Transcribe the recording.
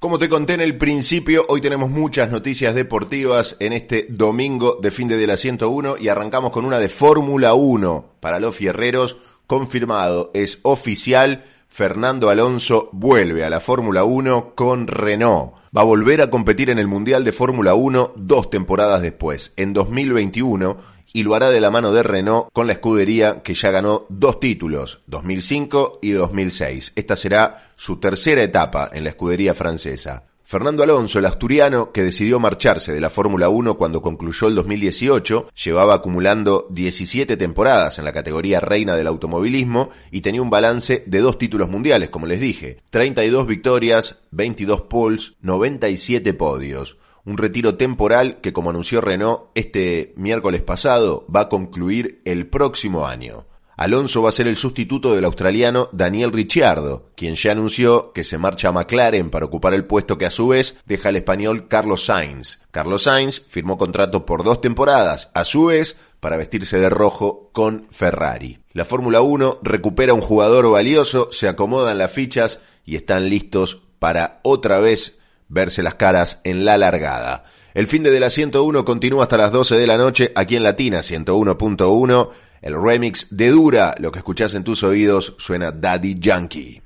Como te conté en el principio, hoy tenemos muchas noticias deportivas en este domingo de fin de la 101 y arrancamos con una de Fórmula 1 para los fierreros. Confirmado, es oficial, Fernando Alonso vuelve a la Fórmula 1 con Renault. Va a volver a competir en el Mundial de Fórmula 1 dos temporadas después, en 2021, y lo hará de la mano de Renault con la escudería que ya ganó dos títulos, 2005 y 2006. Esta será su tercera etapa en la escudería francesa. Fernando Alonso, el asturiano, que decidió marcharse de la Fórmula 1 cuando concluyó el 2018, llevaba acumulando 17 temporadas en la categoría reina del automovilismo y tenía un balance de dos títulos mundiales, como les dije, 32 victorias, 22 poles, 97 podios un retiro temporal que, como anunció Renault este miércoles pasado, va a concluir el próximo año. Alonso va a ser el sustituto del australiano Daniel Ricciardo, quien ya anunció que se marcha a McLaren para ocupar el puesto que a su vez deja el español Carlos Sainz. Carlos Sainz firmó contrato por dos temporadas, a su vez para vestirse de rojo con Ferrari. La Fórmula 1 recupera un jugador valioso, se acomodan las fichas y están listos para otra vez verse las caras en la largada. El fin de, la 101 continúa hasta las 12 de la noche aquí en Latina 101.1. El remix de Dura, lo que escuchás en tus oídos, suena Daddy Yankee.